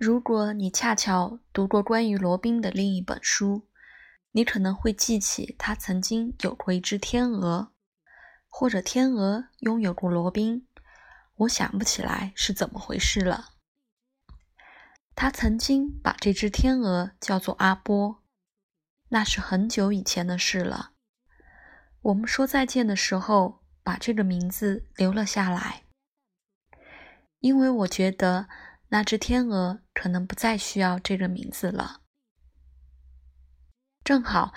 如果你恰巧读过关于罗宾的另一本书，你可能会记起他曾经有过一只天鹅，或者天鹅拥有过罗宾。我想不起来是怎么回事了。他曾经把这只天鹅叫做阿波，那是很久以前的事了。我们说再见的时候，把这个名字留了下来。因为我觉得那只天鹅可能不再需要这个名字了。正好，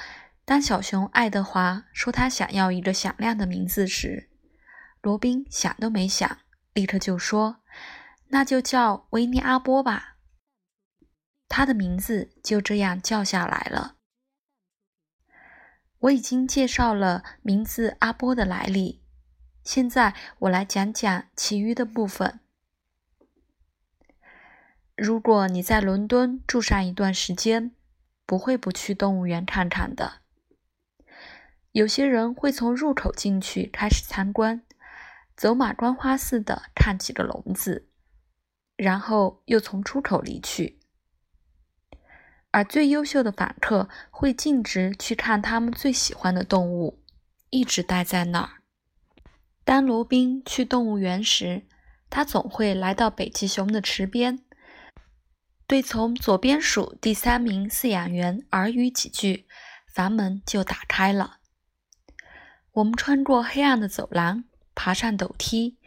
当小熊爱德华说他想要一个响亮的名字时，罗宾想都没想，立刻就说：“那就叫维尼阿波吧。”他的名字就这样叫下来了。我已经介绍了名字阿波的来历，现在我来讲讲其余的部分。如果你在伦敦住上一段时间，不会不去动物园看看的。有些人会从入口进去开始参观，走马观花似的看几个笼子，然后又从出口离去。而最优秀的访客会径直去看他们最喜欢的动物，一直待在那儿。当罗宾去动物园时，他总会来到北极熊的池边。对从左边数第三名饲养员耳语几句，房门就打开了。我们穿过黑暗的走廊，爬上陡梯，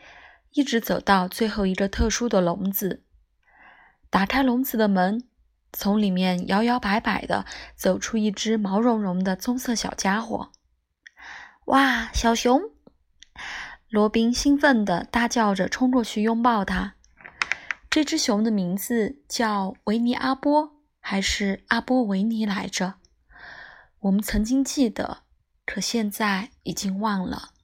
一直走到最后一个特殊的笼子。打开笼子的门，从里面摇摇摆摆地走出一只毛茸茸的棕色小家伙。哇，小熊！罗宾兴奋地大叫着冲过去拥抱它。这只熊的名字叫维尼阿波，还是阿波维尼来着？我们曾经记得，可现在已经忘了。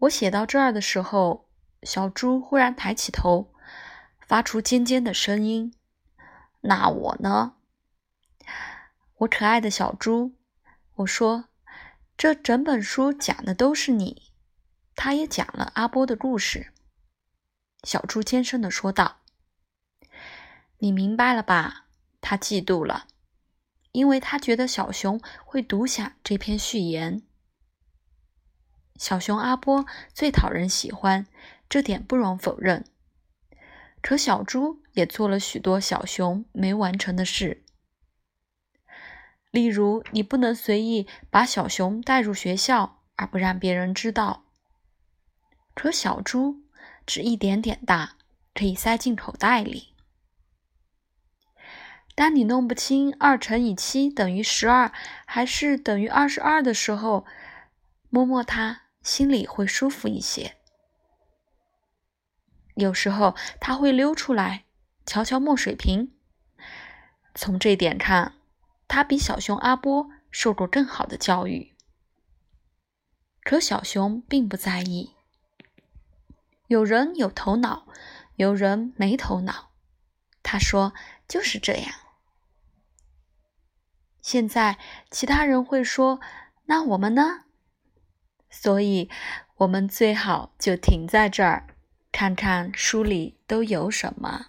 我写到这儿的时候，小猪忽然抬起头，发出尖尖的声音。那我呢？我可爱的小猪，我说，这整本书讲的都是你。他也讲了阿波的故事。小猪尖声的说道：“你明白了吧？他嫉妒了，因为他觉得小熊会读下这篇序言。小熊阿波最讨人喜欢，这点不容否认。可小猪也做了许多小熊没完成的事，例如，你不能随意把小熊带入学校而不让别人知道。可小猪……”只一点点大，可以塞进口袋里。当你弄不清二乘以七等于十二还是等于二十二的时候，摸摸它，心里会舒服一些。有时候它会溜出来，瞧瞧墨水瓶。从这点看，它比小熊阿波受过更好的教育。可小熊并不在意。有人有头脑，有人没头脑。他说：“就是这样。”现在其他人会说：“那我们呢？”所以，我们最好就停在这儿，看看书里都有什么。